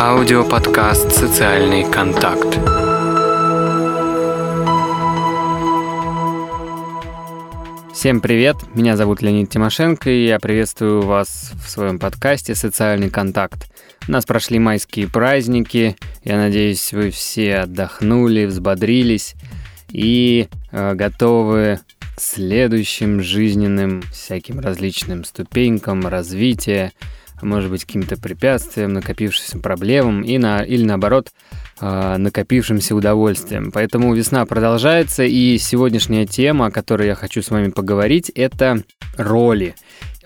Аудиоподкаст «Социальный контакт». Всем привет, меня зовут Леонид Тимошенко, и я приветствую вас в своем подкасте «Социальный контакт». У нас прошли майские праздники, я надеюсь, вы все отдохнули, взбодрились и э, готовы к следующим жизненным всяким различным ступенькам развития, может быть, каким-то препятствиям, накопившимся проблемам и на, или наоборот, э, накопившимся удовольствием. Поэтому весна продолжается, и сегодняшняя тема, о которой я хочу с вами поговорить, это роли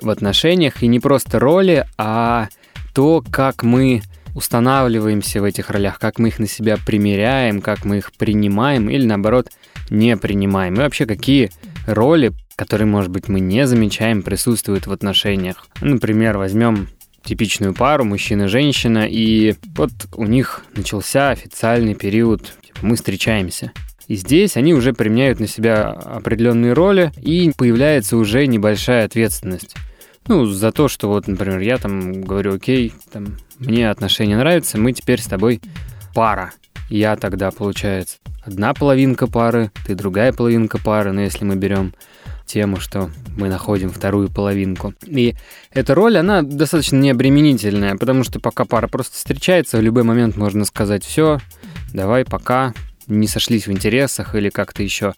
в отношениях. И не просто роли, а то, как мы устанавливаемся в этих ролях, как мы их на себя примеряем, как мы их принимаем или наоборот не принимаем. И вообще, какие роли, которые, может быть, мы не замечаем, присутствуют в отношениях. Например, возьмем типичную пару, мужчина и женщина, и вот у них начался официальный период, типа, мы встречаемся. И здесь они уже применяют на себя определенные роли, и появляется уже небольшая ответственность. Ну, за то, что вот, например, я там говорю, окей, там, мне отношения нравятся, мы теперь с тобой пара. Я тогда, получается, одна половинка пары, ты другая половинка пары, но если мы берем тему, что мы находим вторую половинку. И эта роль, она достаточно необременительная, потому что пока пара просто встречается, в любой момент можно сказать все, давай, пока, не сошлись в интересах или как-то еще.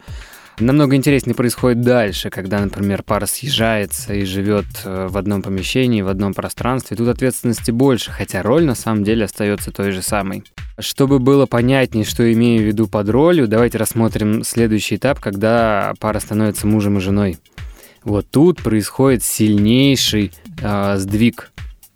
Намного интереснее происходит дальше, когда, например, пара съезжается и живет э, в одном помещении, в одном пространстве. Тут ответственности больше, хотя роль на самом деле остается той же самой. Чтобы было понятнее, что имею в виду под ролью, давайте рассмотрим следующий этап, когда пара становится мужем и женой. Вот тут происходит сильнейший э, сдвиг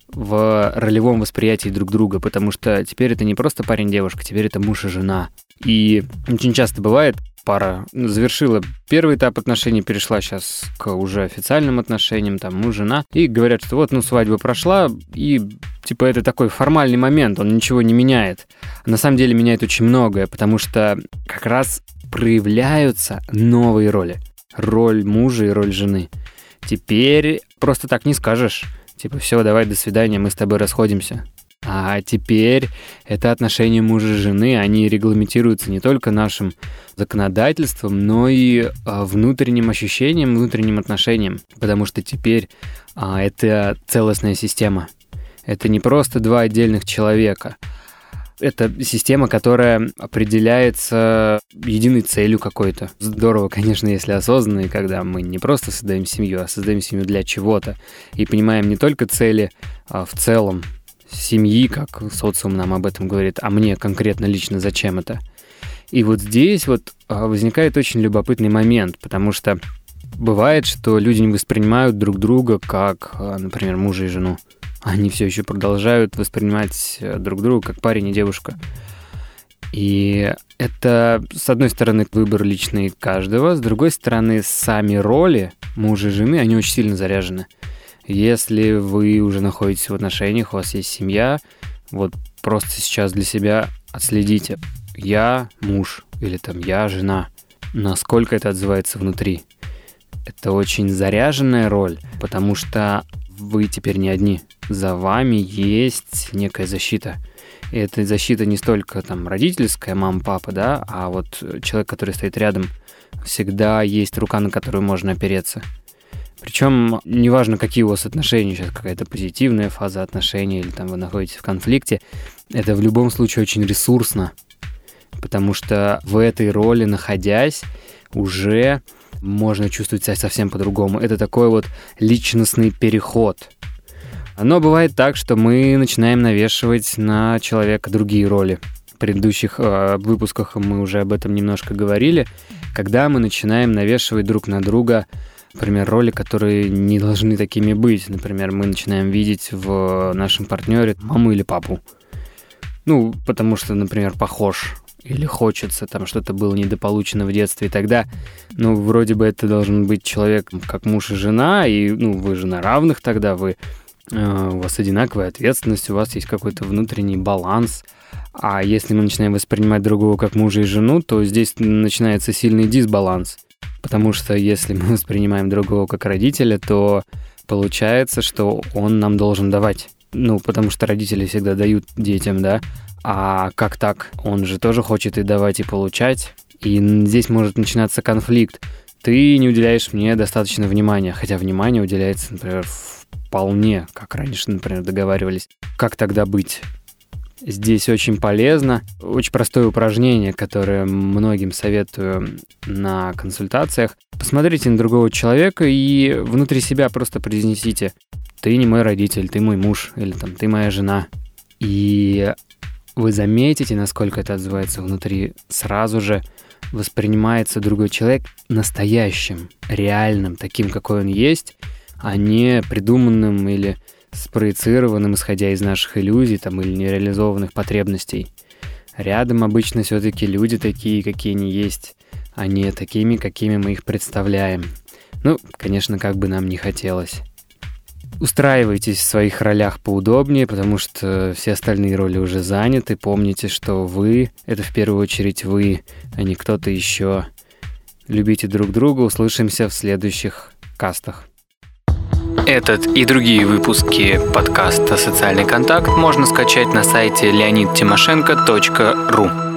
в ролевом восприятии друг друга, потому что теперь это не просто парень-девушка, теперь это муж и жена. И очень часто бывает, пара завершила первый этап отношений, перешла сейчас к уже официальным отношениям, там муж, жена, и говорят, что вот, ну, свадьба прошла, и типа это такой формальный момент, он ничего не меняет. На самом деле меняет очень многое, потому что как раз проявляются новые роли. Роль мужа и роль жены. Теперь просто так не скажешь. Типа, все, давай, до свидания, мы с тобой расходимся. А теперь это отношения мужа и жены, они регламентируются не только нашим законодательством, но и а, внутренним ощущением, внутренним отношением. Потому что теперь а, это целостная система. Это не просто два отдельных человека. Это система, которая определяется единой целью какой-то. Здорово, конечно, если осознанно, когда мы не просто создаем семью, а создаем семью для чего-то. И понимаем не только цели а в целом, семьи, как социум нам об этом говорит, а мне конкретно лично зачем это. И вот здесь вот а, возникает очень любопытный момент, потому что бывает, что люди не воспринимают друг друга как, а, например, мужа и жену. Они все еще продолжают воспринимать э, друг друга как парень и девушка. И это, с одной стороны, выбор личный каждого, с другой стороны, сами роли мужа и жены, они очень сильно заряжены. Если вы уже находитесь в отношениях, у вас есть семья, вот просто сейчас для себя отследите. Я муж или там я жена. Насколько это отзывается внутри. Это очень заряженная роль, потому что вы теперь не одни. За вами есть некая защита. И эта защита не столько там родительская, мама, папа, да, а вот человек, который стоит рядом, всегда есть рука, на которую можно опереться. Причем неважно, какие у вас отношения, сейчас какая-то позитивная фаза отношений или там вы находитесь в конфликте, это в любом случае очень ресурсно, потому что в этой роли находясь уже можно чувствовать себя совсем по-другому. Это такой вот личностный переход. Но бывает так, что мы начинаем навешивать на человека другие роли. В предыдущих э, выпусках мы уже об этом немножко говорили, когда мы начинаем навешивать друг на друга например, роли, которые не должны такими быть. Например, мы начинаем видеть в нашем партнере маму или папу. Ну, потому что, например, похож или хочется, там что-то было недополучено в детстве, и тогда, ну, вроде бы это должен быть человек как муж и жена, и, ну, вы же на равных тогда, вы, э, у вас одинаковая ответственность, у вас есть какой-то внутренний баланс, а если мы начинаем воспринимать другого как мужа и жену, то здесь начинается сильный дисбаланс – Потому что если мы воспринимаем другого как родителя, то получается, что он нам должен давать. ну, потому что родители всегда дают детям, да, а как так? Он же тоже хочет и давать, и получать. И здесь может начинаться конфликт. Ты не уделяешь мне достаточно внимания, хотя внимание уделяется, например, вполне, как раньше, например, договаривались. Как тогда быть? Здесь очень полезно. Очень простое упражнение, которое многим советую на консультациях. Посмотрите на другого человека и внутри себя просто произнесите «Ты не мой родитель, ты мой муж» или там «Ты моя жена». И вы заметите, насколько это отзывается внутри сразу же воспринимается другой человек настоящим, реальным, таким, какой он есть, а не придуманным или спроецированным, исходя из наших иллюзий там, или нереализованных потребностей. Рядом обычно все-таки люди такие, какие они есть, а не такими, какими мы их представляем. Ну, конечно, как бы нам не хотелось. Устраивайтесь в своих ролях поудобнее, потому что все остальные роли уже заняты. Помните, что вы — это в первую очередь вы, а не кто-то еще. Любите друг друга, услышимся в следующих кастах. Этот и другие выпуски подкаста «Социальный контакт» можно скачать на сайте leonidтимошенко.ру.